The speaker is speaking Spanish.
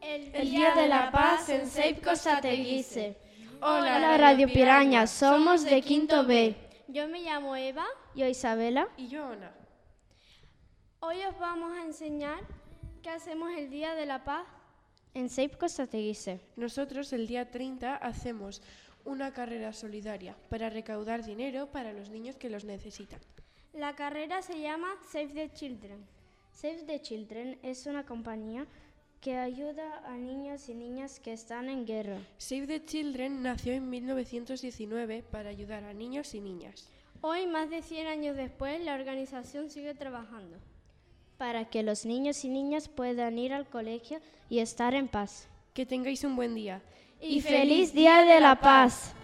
El Día de la Paz en Seip Costateguise. Hola, Hola Radio Piraña, somos de Quinto B. Yo me llamo Eva. Yo Isabela. Y yo Ana. Hoy os vamos a enseñar qué hacemos el Día de la Paz en Seip Costateguise. Nosotros el día 30 hacemos una carrera solidaria para recaudar dinero para los niños que los necesitan. La carrera se llama Save the Children. Save the Children es una compañía que ayuda a niños y niñas que están en guerra. Save the Children nació en 1919 para ayudar a niños y niñas. Hoy, más de 100 años después, la organización sigue trabajando. Para que los niños y niñas puedan ir al colegio y estar en paz. Que tengáis un buen día. Y, feliz Día de la Paz.